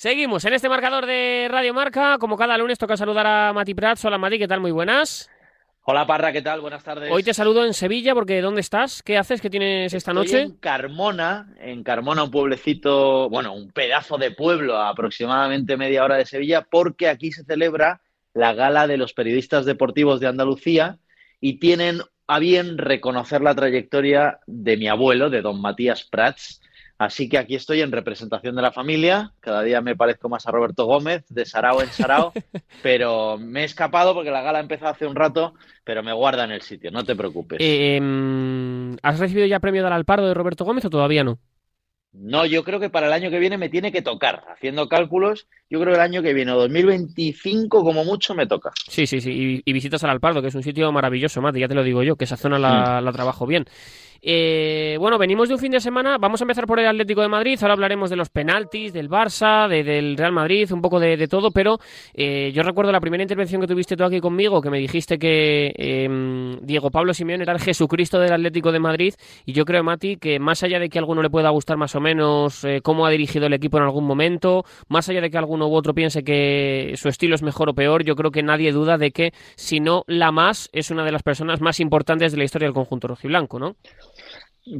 Seguimos en este marcador de Radio Marca. Como cada lunes toca saludar a Mati Prats. Hola Mati, ¿qué tal? Muy buenas. Hola Parra, ¿qué tal? Buenas tardes. Hoy te saludo en Sevilla porque ¿dónde estás? ¿Qué haces? ¿Qué tienes esta Estoy noche? En Carmona, en Carmona, un pueblecito, bueno, un pedazo de pueblo a aproximadamente media hora de Sevilla, porque aquí se celebra la gala de los periodistas deportivos de Andalucía y tienen a bien reconocer la trayectoria de mi abuelo, de don Matías Prats, Así que aquí estoy en representación de la familia. Cada día me parezco más a Roberto Gómez, de Sarao en Sarao, pero me he escapado porque la gala empezó hace un rato, pero me guarda en el sitio, no te preocupes. Eh, em, ¿Has recibido ya premio del Alpardo de Roberto Gómez o todavía no? No, yo creo que para el año que viene me tiene que tocar. Haciendo cálculos, yo creo que el año que viene, o 2025 como mucho, me toca. Sí, sí, sí. Y, y visitas al Alpardo, que es un sitio maravilloso, Mati, ya te lo digo yo, que esa zona la, la trabajo bien. Eh, bueno, venimos de un fin de semana. Vamos a empezar por el Atlético de Madrid. Ahora hablaremos de los penaltis, del Barça, de- del Real Madrid, un poco de, de todo. Pero eh, yo recuerdo la primera intervención que tuviste tú aquí conmigo, que me dijiste que eh, Diego Pablo Simeone era el Jesucristo del Atlético de Madrid. Y yo creo, Mati, que más allá de que a alguno le pueda gustar más o menos eh, cómo ha dirigido el equipo en algún momento, más allá de que alguno u otro piense que su estilo es mejor o peor, yo creo que nadie duda de que, si no la más, es una de las personas más importantes de la historia del conjunto rojiblanco, ¿no?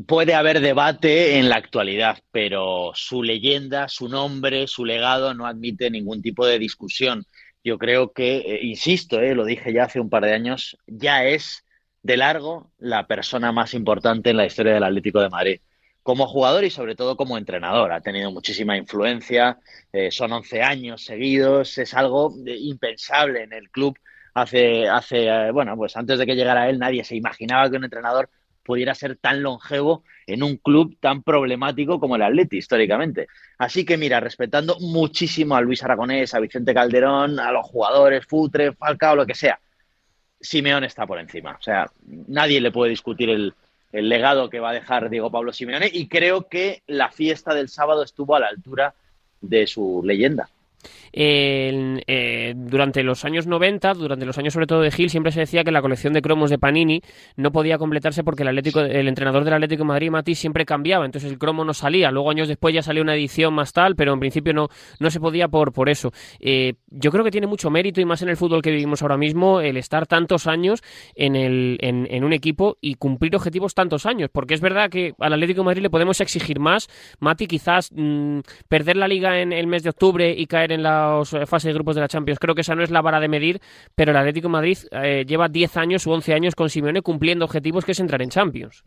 Puede haber debate en la actualidad, pero su leyenda, su nombre, su legado no admite ningún tipo de discusión. Yo creo que, eh, insisto, eh, lo dije ya hace un par de años, ya es de largo la persona más importante en la historia del Atlético de Madrid. Como jugador y sobre todo como entrenador, ha tenido muchísima influencia, eh, son 11 años seguidos, es algo eh, impensable en el club. Hace, hace, eh, bueno, pues antes de que llegara él nadie se imaginaba que un entrenador pudiera ser tan longevo en un club tan problemático como el Atleti históricamente. Así que mira, respetando muchísimo a Luis Aragonés, a Vicente Calderón, a los jugadores, Futre, Falcao, lo que sea, Simeone está por encima. O sea, nadie le puede discutir el, el legado que va a dejar Diego Pablo Simeone y creo que la fiesta del sábado estuvo a la altura de su leyenda. En- eh, durante los años 90, durante los años sobre todo de Gil, siempre se decía que la colección de cromos de Panini no podía completarse porque el Atlético, el entrenador del Atlético de Madrid, Mati, siempre cambiaba, entonces el cromo no salía. Luego años después ya salió una edición más tal, pero en principio no, no se podía por, por eso. Eh, yo creo que tiene mucho mérito y más en el fútbol que vivimos ahora mismo el estar tantos años en, el, en, en un equipo y cumplir objetivos tantos años, porque es verdad que al Atlético Madrid le podemos exigir más. Mati, quizás mm, perder la liga en el mes de octubre y caer en la fase de grupos de la Champions, creo que esa no es la vara de medir, pero el Atlético de Madrid eh, lleva 10 años u 11 años con Simeone cumpliendo objetivos que es entrar en Champions.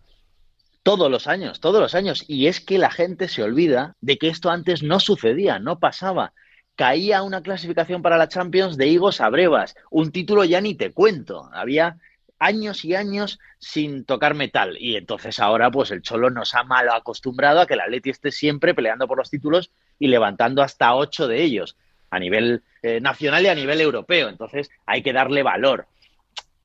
Todos los años, todos los años. Y es que la gente se olvida de que esto antes no sucedía, no pasaba. Caía una clasificación para la Champions de higos a brevas. Un título ya ni te cuento. Había años y años sin tocar metal. Y entonces ahora, pues el Cholo nos ha mal acostumbrado a que el Atleti esté siempre peleando por los títulos y levantando hasta ocho de ellos a nivel eh, nacional y a nivel europeo. Entonces hay que darle valor.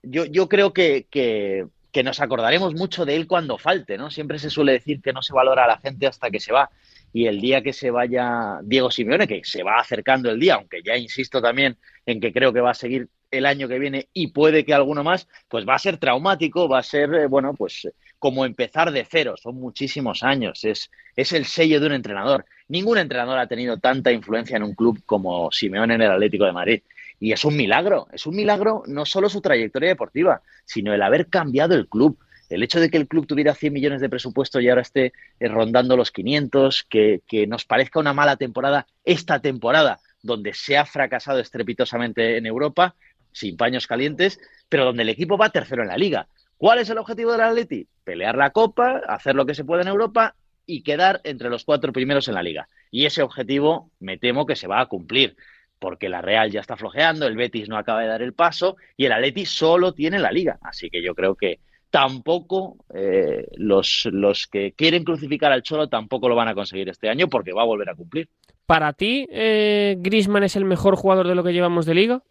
Yo, yo creo que, que, que nos acordaremos mucho de él cuando falte, ¿no? Siempre se suele decir que no se valora a la gente hasta que se va. Y el día que se vaya Diego Simeone, que se va acercando el día, aunque ya insisto también en que creo que va a seguir el año que viene y puede que alguno más, pues va a ser traumático, va a ser, eh, bueno, pues como empezar de cero, son muchísimos años, es, es el sello de un entrenador. Ningún entrenador ha tenido tanta influencia en un club como Simeone en el Atlético de Madrid. Y es un milagro, es un milagro no solo su trayectoria deportiva, sino el haber cambiado el club. El hecho de que el club tuviera 100 millones de presupuesto y ahora esté eh, rondando los 500, que, que nos parezca una mala temporada esta temporada, donde se ha fracasado estrepitosamente en Europa, sin paños calientes, pero donde el equipo va tercero en la liga. ¿Cuál es el objetivo del Atleti? Pelear la Copa, hacer lo que se pueda en Europa y quedar entre los cuatro primeros en la liga. Y ese objetivo me temo que se va a cumplir, porque la Real ya está flojeando, el Betis no acaba de dar el paso y el Atleti solo tiene la liga. Así que yo creo que tampoco eh, los, los que quieren crucificar al Cholo tampoco lo van a conseguir este año porque va a volver a cumplir. ¿Para ti, eh, es el mejor jugador de lo que llevamos de liga?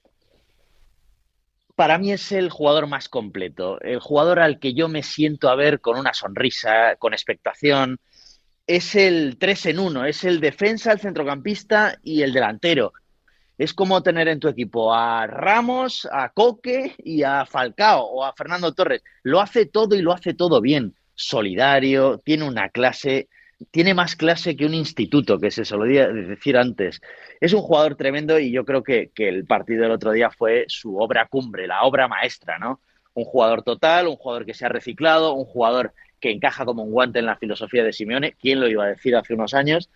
Para mí es el jugador más completo, el jugador al que yo me siento a ver con una sonrisa, con expectación. Es el 3 en 1, es el defensa, el centrocampista y el delantero. Es como tener en tu equipo a Ramos, a Coque y a Falcao o a Fernando Torres. Lo hace todo y lo hace todo bien. Solidario, tiene una clase tiene más clase que un instituto, que se solía decir antes. Es un jugador tremendo y yo creo que, que, el partido del otro día fue su obra cumbre, la obra maestra, ¿no? Un jugador total, un jugador que se ha reciclado, un jugador que encaja como un guante en la filosofía de Simeone. ¿Quién lo iba a decir hace unos años?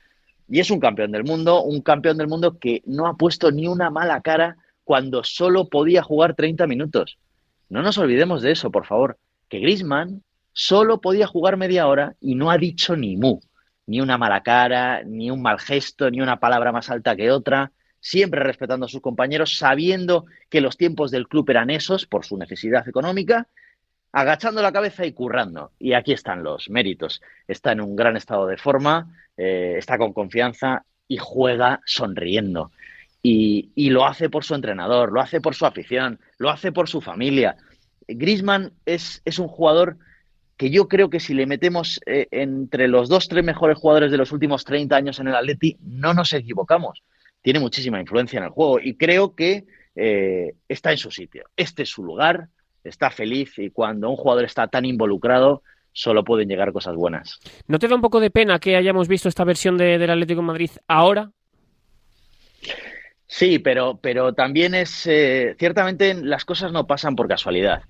Y es un campeón del mundo, un campeón del mundo que no ha puesto ni una mala cara cuando solo podía jugar 30 minutos. No nos olvidemos de eso, por favor. Que Grisman solo podía jugar media hora y no ha dicho ni mu ni una mala cara, ni un mal gesto, ni una palabra más alta que otra, siempre respetando a sus compañeros, sabiendo que los tiempos del club eran esos por su necesidad económica, agachando la cabeza y currando. Y aquí están los méritos. Está en un gran estado de forma, eh, está con confianza y juega sonriendo. Y, lo hace por su entrenador, lo hace por su afición, lo hace por su familia. Grisman es, es un jugador que yo creo que si le metemos eh, entre los dos, tres mejores jugadores de los últimos 30 años en el Atleti, no nos equivocamos. Tiene muchísima influencia en el juego y creo que eh, está en su sitio. Este es su lugar, está feliz y cuando un jugador está tan involucrado, solo pueden llegar cosas buenas. ¿No te da un poco de pena que hayamos visto esta versión de, del Atlético de Madrid ahora? Sí, pero, pero también es, eh, ciertamente las cosas no pasan por casualidad.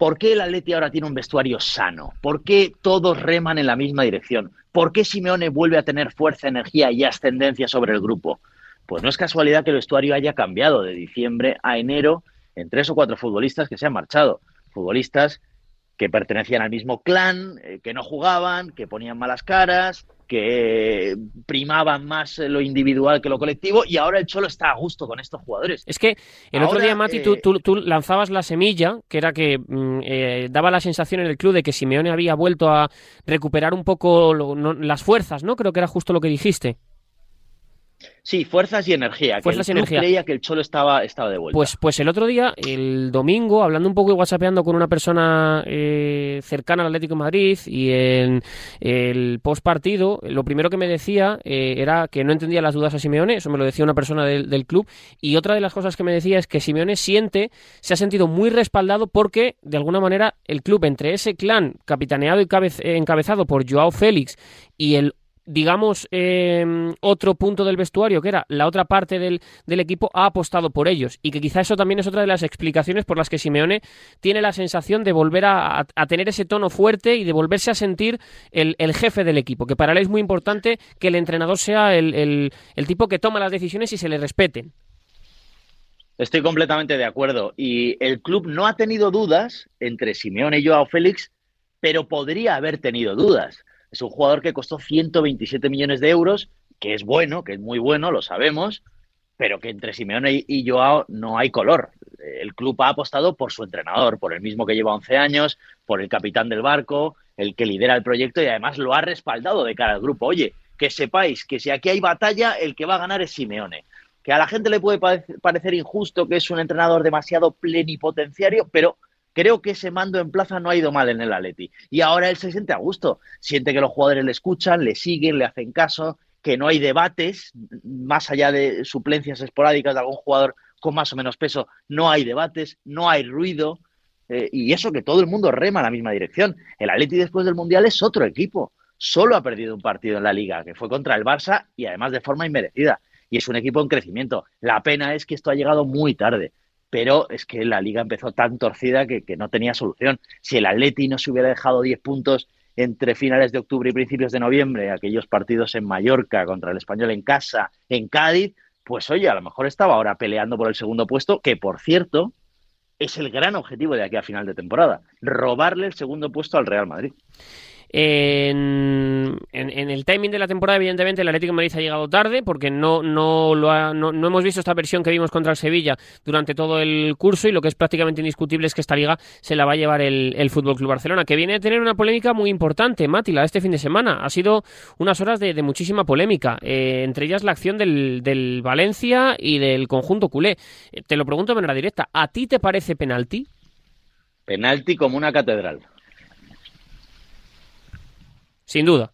¿Por qué el Atleti ahora tiene un vestuario sano? ¿Por qué todos reman en la misma dirección? ¿Por qué Simeone vuelve a tener fuerza, energía y ascendencia sobre el grupo? Pues no es casualidad que el vestuario haya cambiado de diciembre a enero en tres o cuatro futbolistas que se han marchado. Futbolistas que pertenecían al mismo clan, eh, que no jugaban, que ponían malas caras, que primaban más lo individual que lo colectivo y ahora el Cholo está a gusto con estos jugadores. Es que el otro día, Mati, tú, eh, lanzabas la semilla, que era que mm, eh, daba la sensación en el club de que Simeone había vuelto a recuperar un poco las fuerzas, ¿no? Creo que era justo lo que dijiste. Sí, fuerzas y energía. Fuerzas y energía. creía que el Cholo estaba, estaba de vuelta. Pues, pues el otro día, el domingo, hablando un poco y whatsappeando con una persona eh, cercana al Atlético de Madrid y en el post partido, lo primero que me decía eh, era que no entendía las dudas a Simeone, eso me lo decía una persona del, del, club, y otra de las cosas que me decía es que Simeone siente, se ha sentido muy respaldado porque, de alguna manera, el club entre ese clan capitaneado y encabezado por Joao Félix y el digamos, eh, otro punto del vestuario, que era la otra parte del, del, equipo, ha apostado por ellos. Y que quizá eso también es otra de las explicaciones por las que Simeone tiene la sensación de volver a, a tener ese tono fuerte y de volverse a sentir el, el, jefe del equipo. Que para él es muy importante que el entrenador sea el, el, el tipo que toma las decisiones y se le respeten. Estoy completamente de acuerdo. Y el club no ha tenido dudas entre Simeone y Joao Félix, pero podría haber tenido dudas. Es un jugador que costó 127 millones de euros, que es bueno, que es muy bueno, lo sabemos, pero que entre Simeone y Joao no hay color. El club ha apostado por su entrenador, por el mismo que lleva 11 años, por el capitán del barco, el que lidera el proyecto y además lo ha respaldado de cara al grupo. Oye, que sepáis que si aquí hay batalla, el que va a ganar es Simeone. Que a la gente le puede parecer injusto que es un entrenador demasiado plenipotenciario, pero Creo que ese mando en plaza no ha ido mal en el Atleti. Y ahora él se siente a gusto. Siente que los jugadores le escuchan, le siguen, le hacen caso, que no hay debates, más allá de suplencias esporádicas de algún jugador con más o menos peso, no hay debates, no hay ruido. Eh, y eso que todo el mundo rema en la misma dirección. El Atleti después del Mundial es otro equipo. Solo ha perdido un partido en la liga, que fue contra el Barça y además de forma inmerecida. Y es un equipo en crecimiento. La pena es que esto ha llegado muy tarde pero es que la liga empezó tan torcida que, no tenía solución. Si el Atleti no se hubiera dejado 10 puntos entre finales de octubre y principios de noviembre, aquellos partidos en Mallorca contra el Español en casa, en Cádiz, pues oye, a lo mejor estaba ahora peleando por el segundo puesto, que por cierto es el gran objetivo de aquí a final de temporada, robarle el segundo puesto al Real Madrid. En, el timing de la temporada, evidentemente, el Atlético de Madrid ha llegado tarde porque no, no, lo ha, no, no, hemos visto esta versión que vimos contra el Sevilla durante todo el curso y lo que es prácticamente indiscutible es que esta liga se la va a llevar el, el Fútbol Club Barcelona, que viene a tener una polémica muy importante, Mátila, este fin de semana. Ha sido unas horas de, de muchísima polémica, eh, entre ellas la acción del, del Valencia y del conjunto culé. Eh, te lo pregunto de manera directa, ¿a ti te parece penalti? Penalti como una catedral. Sin duda.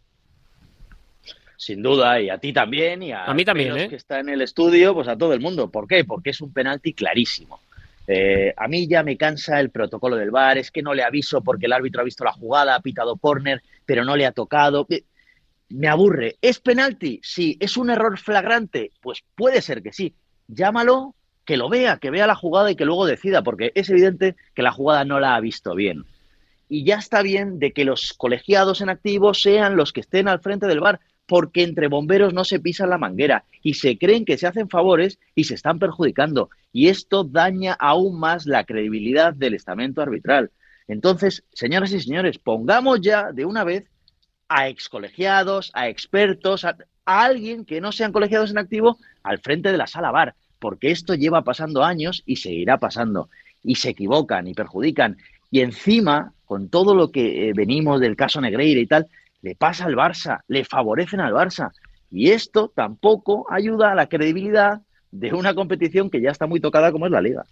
Sin duda, y a ti también, y a, a mí también, ¿eh? que está en el estudio, pues a todo el mundo. ¿Por qué? Porque es un penalti clarísimo. Eh, a mí ya me cansa el protocolo del VAR, es que no le aviso porque el árbitro ha visto la jugada, ha pitado corner, pero no le ha tocado. Eh, me aburre. ¿Es penalti? Sí. ¿Es un error flagrante? Pues puede ser que sí. Llámalo, que lo vea, que vea la jugada y que luego decida, porque es evidente que la jugada no la ha visto bien. Y ya está bien de que los colegiados en activo sean los que estén al frente del bar, porque entre bomberos no se pisa la manguera y se creen que se hacen favores y se están perjudicando. Y esto daña aún más la credibilidad del estamento arbitral. Entonces, señoras y señores, pongamos ya de una vez a excolegiados, a expertos, a, alguien que no sean colegiados en activo al frente de la sala bar, porque esto lleva pasando años y seguirá pasando. Y se equivocan y perjudican. Y encima, con todo lo que eh, venimos del caso Negreira y tal, le pasa al Barça, le favorecen al Barça. Y esto tampoco ayuda a la credibilidad de una competición que ya está muy tocada como es la liga.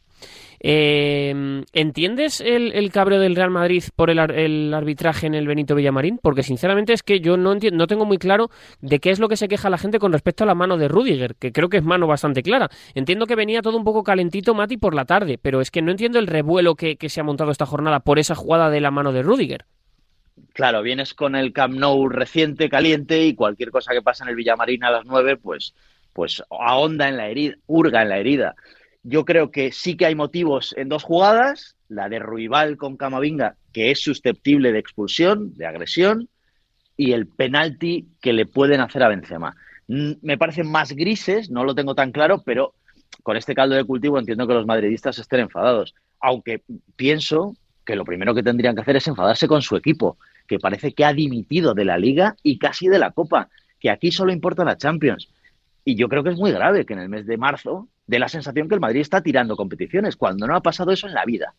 Eh, ¿Entiendes el, el, cabreo del Real Madrid por el, el, arbitraje en el Benito Villamarín? Porque sinceramente es que yo no, entiendo, no tengo muy claro de qué es lo que se queja la gente con respecto a la mano de Rudiger, que creo que es mano bastante clara. Entiendo que venía todo un poco calentito, Mati, por la tarde, pero es que no entiendo el revuelo que, se ha montado esta jornada por esa jugada de la mano de Rudiger. Claro, vienes con el Camp Nou reciente, caliente, y cualquier cosa que pasa en el Villamarín a las nueve, pues, pues ahonda en la herida, hurga en la herida. Yo creo que sí que hay motivos en dos jugadas, la de Ruibal con Camavinga, que es susceptible de expulsión, de agresión, y el penalti que le pueden hacer a Benzema. Me parecen más grises, no lo tengo tan claro, pero con este caldo de cultivo entiendo que los madridistas estén enfadados. Aunque pienso que lo primero que tendrían que hacer es enfadarse con su equipo, que parece que ha dimitido de la liga y casi de la Copa, que aquí solo importa la Champions. Y yo creo que es muy grave que en el mes de marzo dé la sensación que el Madrid está tirando competiciones, cuando no ha pasado eso en la vida.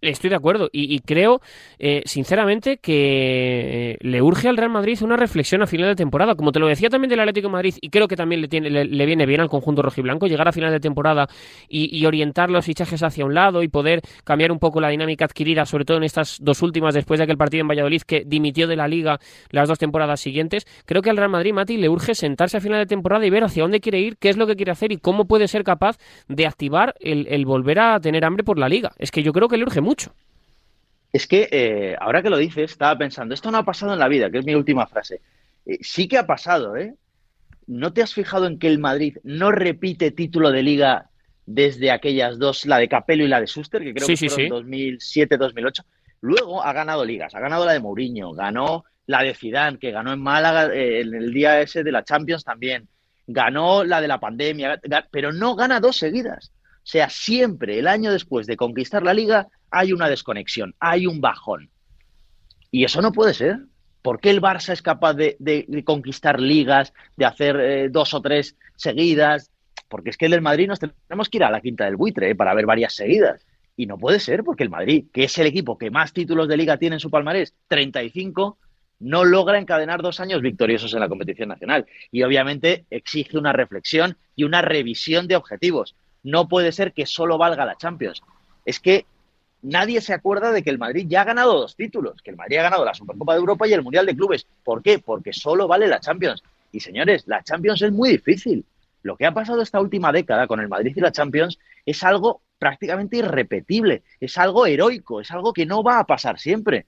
Estoy de acuerdo y, creo, eh, sinceramente, que le urge al Real Madrid una reflexión a final de temporada. Como te lo decía también del Atlético Madrid, y creo que también le, tiene, le, viene bien al conjunto rojiblanco llegar a final de temporada y, orientar los fichajes hacia un lado y poder cambiar un poco la dinámica adquirida, sobre todo en estas dos últimas, después de aquel partido en Valladolid que dimitió de la liga las dos temporadas siguientes. Creo que al Real Madrid, Mati, le urge sentarse a final de temporada y ver hacia dónde quiere ir, qué es lo que quiere hacer y cómo puede ser capaz de activar el, el volver a tener hambre por la liga. Es que yo creo que le urge mucho. Es que eh, ahora que lo dices, estaba pensando, esto no ha pasado en la vida, que es mi última frase. Eh, sí que ha pasado, ¿eh? ¿No te has fijado en que el Madrid no repite título de liga desde aquellas dos, la de Capello y la de Suster, que creo sí, que sí, fueron sí. 2007-2008? Luego ha ganado ligas, ha ganado la de Mourinho, ganó la de Zidane, que ganó en Málaga eh, en el día ese de la Champions también, ganó la de la pandemia, pero no gana dos seguidas. Sea, siempre el año después de conquistar la liga hay una desconexión, hay un bajón. Y eso no puede ser. ¿Por qué el Barça es capaz de conquistar ligas, de hacer eh, dos o tres seguidas? Porque es que el del Madrid nos tenemos que ir a la quinta del buitre eh, para ver varias seguidas. Y no puede ser, porque el Madrid, que es el equipo que más títulos de liga tiene en su palmarés, 35, no logra encadenar dos años victoriosos en la competición nacional. Y obviamente exige una reflexión y una revisión de objetivos. No puede ser que solo valga la Champions. Es que nadie se acuerda de que el Madrid ya ha ganado dos títulos, que el Madrid ha ganado la Supercopa de Europa y el Mundial de Clubes. ¿Por qué? Porque solo vale la Champions. Y señores, la Champions es muy difícil. Lo que ha pasado esta última década con el Madrid y la Champions es algo prácticamente irrepetible, es algo heroico, es algo que no va a pasar siempre.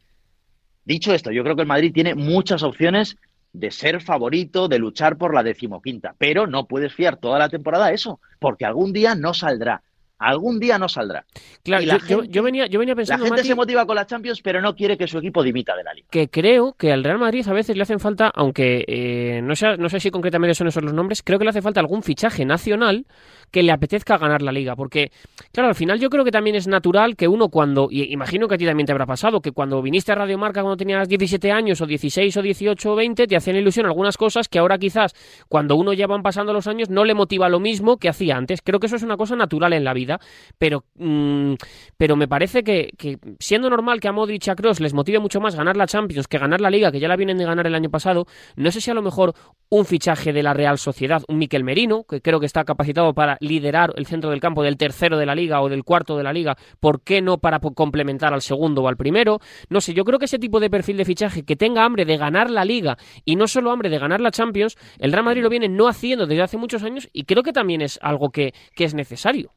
Dicho esto, yo creo que el Madrid tiene muchas opciones de ser favorito, de luchar por la decimoquinta, pero no puedes fiar toda la temporada a eso, porque algún día no saldrá algún día no saldrá. Claro, yo, gente, yo, venía, yo venía pensando. La gente Mati, se motiva con la Champions, pero no quiere que su equipo dimita de la liga. Que creo que al Real Madrid a veces le hacen falta, aunque eh, no, sé, no sé si concretamente son esos los nombres, creo que le hace falta algún fichaje nacional que le apetezca ganar la liga. Porque, claro, al final yo creo que también es natural que uno cuando, y imagino que a ti también te habrá pasado, que cuando viniste a Radio Marca cuando tenías 17 años o 16 o 18 o 20, te hacían ilusión algunas cosas que ahora quizás cuando uno ya van pasando los años no le motiva lo mismo que hacía antes. Creo que eso es una cosa natural en la vida, pero, mmm, pero me parece que, siendo normal que a Modric y a les motive mucho más ganar la Champions que ganar la Liga, que ya la vienen de ganar el año pasado, no sé si a lo mejor un fichaje de la Real Sociedad, un Miquel Merino, que creo que está capacitado para liderar el centro del campo del tercero de la liga o del cuarto de la liga, ¿por qué no para complementar al segundo o al primero? No sé, yo creo que ese tipo de perfil de fichaje que tenga hambre de ganar la liga y no solo hambre de ganar la Champions, el Real Madrid lo viene no haciendo desde hace muchos años y creo que también es algo que, que es necesario.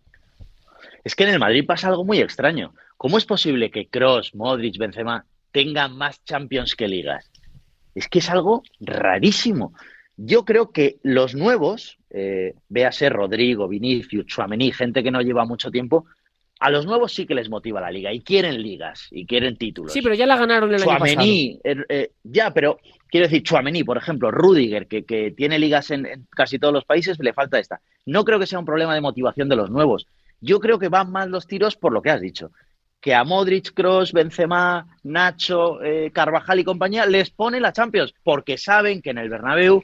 Es que en el Madrid pasa algo muy extraño. ¿Cómo es posible que Cross, Modric, Benzema tengan más Champions que ligas? Es que es algo rarísimo. Yo creo que los nuevos, eh, véase Rodrigo, Vinicius, Chuamení, gente que no lleva mucho tiempo, a los nuevos sí que les motiva la liga y quieren ligas y quieren títulos. Sí, pero ya la ganaron el año pasado. Er, eh, ya, pero quiero decir, Chuamení, por ejemplo, Rudiger, que, que tiene ligas en, en, casi todos los países, le falta esta. No creo que sea un problema de motivación de los nuevos. Yo creo que van más los tiros por lo que has dicho. Que a Modric, Cross, Benzema, Nacho, eh, Carvajal y compañía les pone la Champions, porque saben que en el Bernabéu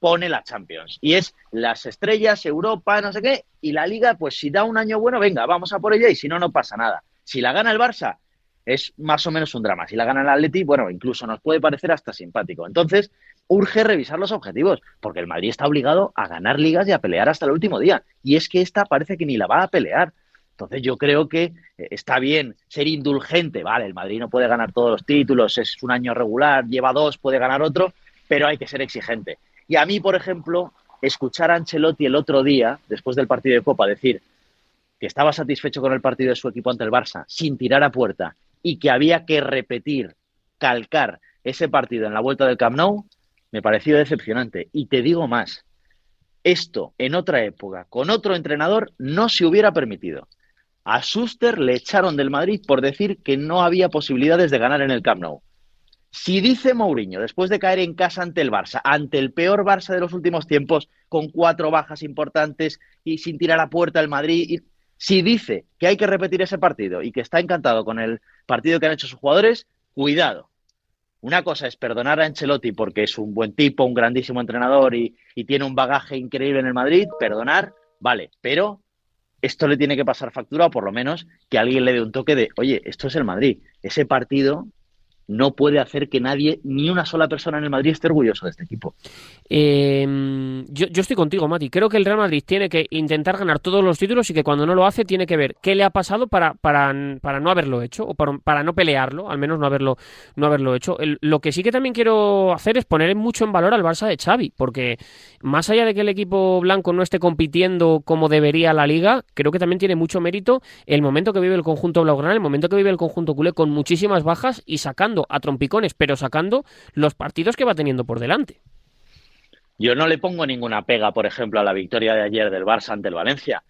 pone la Champions. Y es las estrellas, Europa, no sé qué, y la liga, pues si da un año bueno, venga, vamos a por ella y si no, no pasa nada. Si la gana el Barça, es más o menos un drama. Si la gana el Atleti, bueno, incluso nos puede parecer hasta simpático. Entonces, urge revisar los objetivos, porque el Madrid está obligado a ganar ligas y a pelear hasta el último día. Y es que esta parece que ni la va a pelear. Entonces yo creo que eh, está bien ser indulgente, vale, el Madrid no puede ganar todos los títulos, es un año regular, lleva dos, puede ganar otro, pero hay que ser exigente. Y a mí, por ejemplo, escuchar a Ancelotti el otro día, después del partido de Copa, decir que estaba satisfecho con el partido de su equipo ante el Barça, sin tirar a puerta, y que había que repetir, calcar ese partido en la vuelta del Camp Nou, me pareció decepcionante. Y te digo más, esto en otra época, con otro entrenador, no se hubiera permitido. A Schuster le echaron del Madrid por decir que no había posibilidades de ganar en el Camp Nou. Si dice Mourinho, después de caer en casa ante el Barça, ante el peor Barça de los últimos tiempos, con cuatro bajas importantes y sin tirar a puerta el Madrid, si dice que hay que repetir ese partido y que está encantado con el partido que han hecho sus jugadores, cuidado. Una cosa es perdonar a Ancelotti porque es un buen tipo, un grandísimo entrenador y, tiene un bagaje increíble en el Madrid, perdonar, vale, pero esto le tiene que pasar factura o por lo menos que alguien le dé un toque de, oye, esto es el Madrid, ese partido no puede hacer que nadie, ni una sola persona en el Madrid esté orgulloso de este equipo. Eh, yo, estoy contigo, Mati. Creo que el Real Madrid tiene que intentar ganar todos los títulos y que cuando no lo hace tiene que ver qué le ha pasado para, para, para no haberlo hecho o para, para, no pelearlo, al menos no haberlo, no haberlo hecho. Lo que sí que también quiero hacer es poner mucho en valor al Barça de Xavi, porque más allá de que el equipo blanco no esté compitiendo como debería la liga, creo que también tiene mucho mérito el momento que vive el conjunto blaugrana, el momento que vive el conjunto culé con muchísimas bajas y sacando a trompicones, pero sacando los partidos que va teniendo por delante. Yo no le pongo ninguna pega, por ejemplo, a la victoria de ayer del Barça ante el Valencia.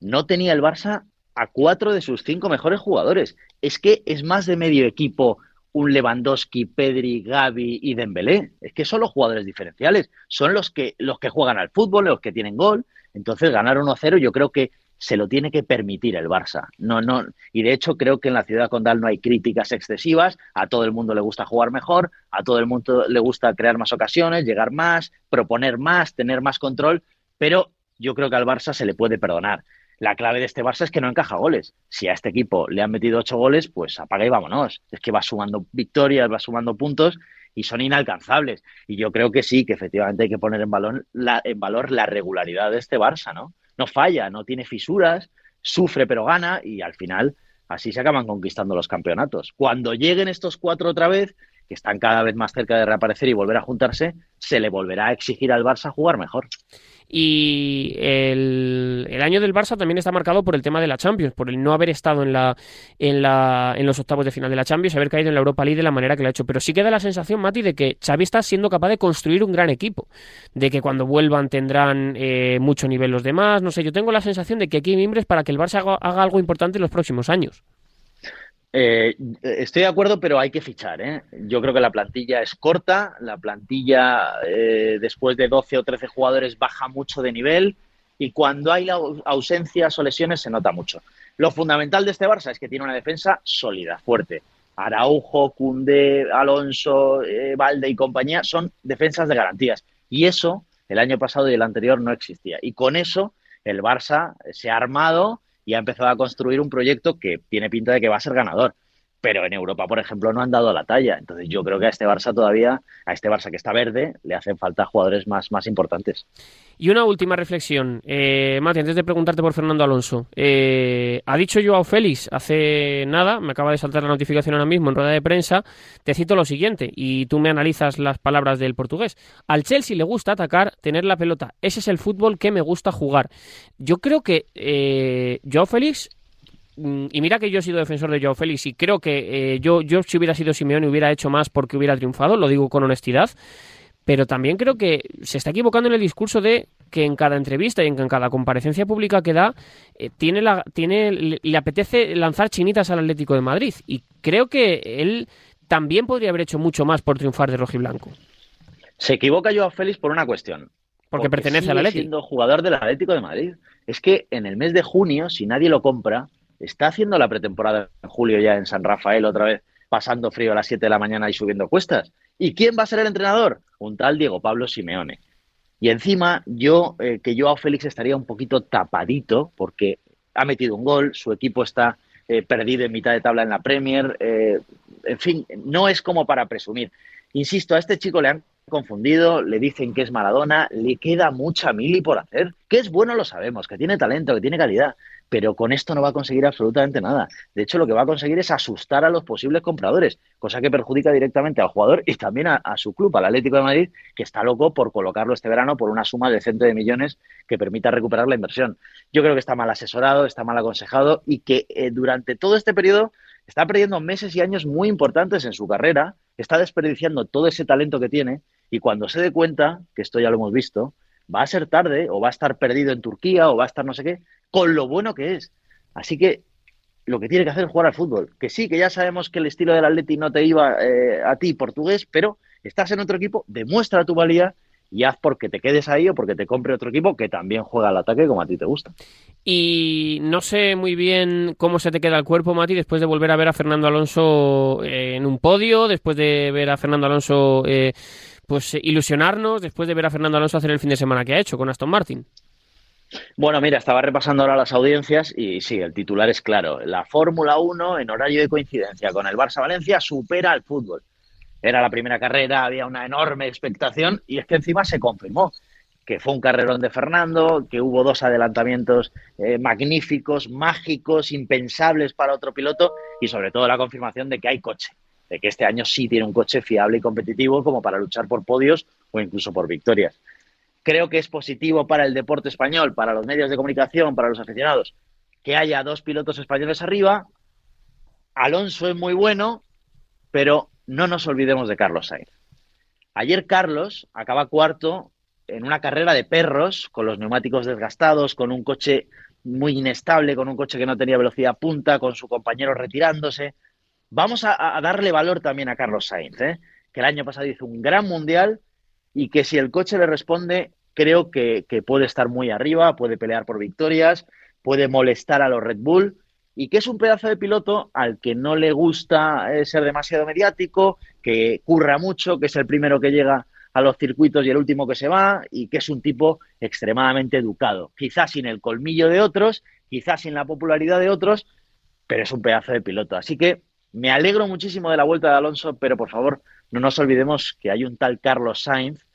No tenía el Barça a cuatro de sus cinco mejores jugadores. Es que es más de medio equipo un Lewandowski, Pedri, Gavi y Dembélé. Es que son los jugadores diferenciales. Son los que, los que juegan al fútbol, los que tienen gol. Entonces, ganar 1-0 yo creo que se lo tiene que permitir el Barça. No, no, y de hecho creo que en la ciudad condal no hay críticas excesivas, a todo el mundo le gusta jugar mejor, a todo el mundo le gusta crear más ocasiones, llegar más, proponer más, tener más control, pero yo creo que al Barça se le puede perdonar. La clave de este Barça es que no encaja goles. Si a este equipo le han metido ocho goles, pues apaga y vámonos. Es que va sumando victorias, va sumando puntos y son inalcanzables. Y yo creo que sí, que efectivamente hay que poner en valor la, en valor la regularidad de este Barça, ¿no? No falla, no tiene fisuras, sufre pero gana y al final así se acaban conquistando los campeonatos. Cuando lleguen estos cuatro otra vez, que están cada vez más cerca de reaparecer y volver a juntarse, se le volverá a exigir al Barça jugar mejor. Y el, el, año del Barça también está marcado por el tema de la Champions, por el no haber estado en, la, en, la, en los octavos de final de la Champions, haber caído en la Europa League de la manera que lo ha hecho. Pero sí queda la sensación, Mati, de que Xavi está siendo capaz de construir un gran equipo, de que cuando vuelvan tendrán eh, mucho nivel los demás. No sé, yo tengo la sensación de que aquí hay mimbres para que el Barça haga algo importante en los próximos años. Eh, estoy de acuerdo, pero hay que fichar. ¿eh? Yo creo que la plantilla es corta, la plantilla eh, después de 12 o 13 jugadores baja mucho de nivel y cuando hay ausencias o lesiones se nota mucho. Lo fundamental de este Barça es que tiene una defensa sólida, fuerte. Araujo, Cundé, Alonso, eh, Valde y compañía son defensas de garantías. Y eso el año pasado y el anterior no existía. Y con eso el Barça se ha armado y ha empezado a construir un proyecto que tiene pinta de que va a ser ganador. Pero en Europa, por ejemplo, no han dado la talla. Entonces yo creo que a este Barça todavía, a este Barça que está verde, le hacen falta jugadores más, más importantes. Y una última reflexión, eh, Mati, antes de preguntarte por Fernando Alonso. Eh, ha dicho Joao Félix hace nada, me acaba de saltar la notificación ahora mismo en rueda de prensa, te cito lo siguiente, y tú me analizas las palabras del portugués. Al Chelsea le gusta atacar, tener la pelota. Ese es el fútbol que me gusta jugar. Yo creo que eh, Joao Félix y mira que yo he sido defensor de Joao Félix y creo que eh, yo, yo si hubiera sido Simeone hubiera hecho más porque hubiera triunfado, lo digo con honestidad, pero también creo que se está equivocando en el discurso de que en cada entrevista y en cada comparecencia pública que da eh, tiene la, tiene, le, le apetece lanzar chinitas al Atlético de Madrid y creo que él también podría haber hecho mucho más por triunfar de rojiblanco. Se equivoca Joao Félix por una cuestión. Porque, pertenece al Atlético. siendo jugador del Atlético de Madrid. Es que en el mes de junio, si nadie lo compra, está haciendo la pretemporada en julio ya en San Rafael otra vez, pasando frío a las 7 de la mañana y subiendo cuestas. ¿Y quién va a ser el entrenador? Un tal Diego Pablo Simeone. Y encima, yo, eh, que Joao Félix estaría un poquito tapadito, porque ha metido un gol, su equipo está eh, perdido en mitad de tabla en la Premier, eh, en fin, no es como para presumir. Insisto, a este chico le han confundido, le dicen que es Maradona, le queda mucha mili por hacer. Que es bueno lo sabemos, que tiene talento, que tiene calidad, pero con esto no va a conseguir absolutamente nada. De hecho, lo que va a conseguir es asustar a los posibles compradores, cosa que perjudica directamente al jugador y también a, su club, al Atlético de Madrid, que está loco por colocarlo este verano por una suma decente de millones que permita recuperar la inversión. Yo creo que está mal asesorado, está mal aconsejado y que eh, durante todo este periodo está perdiendo meses y años muy importantes en su carrera, está desperdiciando todo ese talento que tiene y cuando se dé cuenta, que esto ya lo hemos visto, va a ser tarde o va a estar perdido en Turquía o va a estar no sé qué, con lo bueno que es. Así que lo que tiene que hacer es jugar al fútbol. Que sí, que ya sabemos que el estilo del Atleti no te iba eh, a ti portugués, pero estás en otro equipo, demuestra tu valía y haz porque te quedes ahí o porque te compre otro equipo que también juega al ataque como a ti te gusta. Y no sé muy bien cómo se te queda el cuerpo, Mati, después de volver a ver a Fernando Alonso eh, en un podio, después de ver a Fernando Alonso eh, pues ilusionarnos, después de ver a Fernando Alonso hacer el fin de semana que ha hecho con Aston Martin. Bueno, mira, estaba repasando ahora las audiencias y sí, el titular es claro. La Fórmula 1 en horario de coincidencia con el Barça Valencia supera al fútbol. Era la primera carrera, había una enorme expectación y es que encima se confirmó que fue un carrerón de Fernando, que hubo dos adelantamientos eh, magníficos, mágicos, impensables para otro piloto y sobre todo la confirmación de que hay coche, de que este año sí tiene un coche fiable y competitivo como para luchar por podios o incluso por victorias. Creo que es positivo para el deporte español, para los medios de comunicación, para los aficionados, que haya dos pilotos españoles arriba. Alonso es muy bueno, pero no nos olvidemos de Carlos Sainz. Ayer Carlos acaba cuarto en una carrera de perros, con los neumáticos desgastados, con un coche muy inestable, con un coche que no tenía velocidad punta, con su compañero retirándose. Vamos a, darle valor también a Carlos Sainz, ¿eh? que el año pasado hizo un gran mundial y que si el coche le responde, creo que, puede estar muy arriba, puede pelear por victorias, puede molestar a los Red Bull y que es un pedazo de piloto al que no le gusta eh, ser demasiado mediático, que curra mucho, que es el primero que llega a los circuitos y el último que se va, y que es un tipo extremadamente educado. Quizás sin el colmillo de otros, quizás sin la popularidad de otros, pero es un pedazo de piloto. Así que me alegro muchísimo de la vuelta de Alonso, pero por favor, no nos olvidemos que hay un tal Carlos Sainz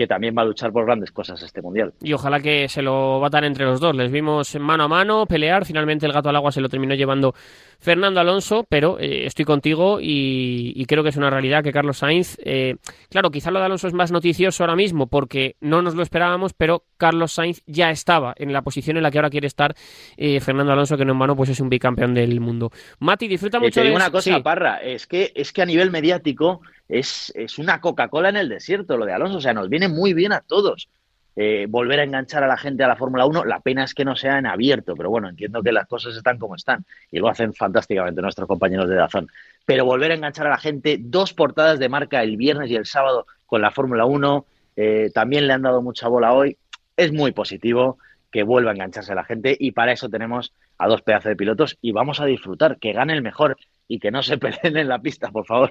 que también va a luchar por grandes cosas este mundial. Y ojalá que se lo batan entre los dos. Les vimos mano a mano pelear. Finalmente el gato al agua se lo terminó llevando Fernando Alonso, pero eh, estoy contigo y, y, creo que es una realidad que Carlos Sainz. Eh, claro, quizá lo de Alonso es más noticioso ahora mismo porque no nos lo esperábamos, pero Carlos Sainz ya estaba en la posición en la que ahora quiere estar eh, Fernando Alonso, que no en vano pues es un bicampeón del mundo. Mati, disfruta mucho te digo de una cosa, sí. Parra, es que, es que a nivel mediático es, es una Coca-Cola en el desierto lo de Alonso, o sea, nos viene muy bien a todos. Eh, volver a enganchar a la gente a la Fórmula 1, la pena es que no sea en abierto, pero bueno, entiendo que las cosas están como están y lo hacen fantásticamente nuestros compañeros de Dazón. Pero volver a enganchar a la gente, dos portadas de marca el viernes y el sábado con la Fórmula 1, eh, también le han dado mucha bola hoy, es muy positivo que vuelva a engancharse a la gente y para eso tenemos a dos pedazos de pilotos y vamos a disfrutar, que gane el mejor y que no se peleen en la pista, por favor.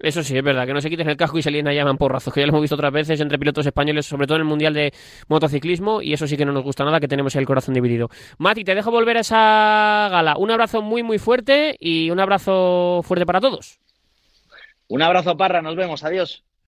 Eso sí, es verdad, que no se quiten el casco y se a llaman porrazos, que ya lo hemos visto otras veces entre pilotos españoles, sobre todo en el Mundial de Motociclismo, y eso sí que no nos gusta nada, que tenemos el corazón dividido. Mati, te dejo volver a esa gala. Un abrazo muy, muy fuerte y un abrazo fuerte para todos. Un abrazo, Parra, nos vemos, adiós.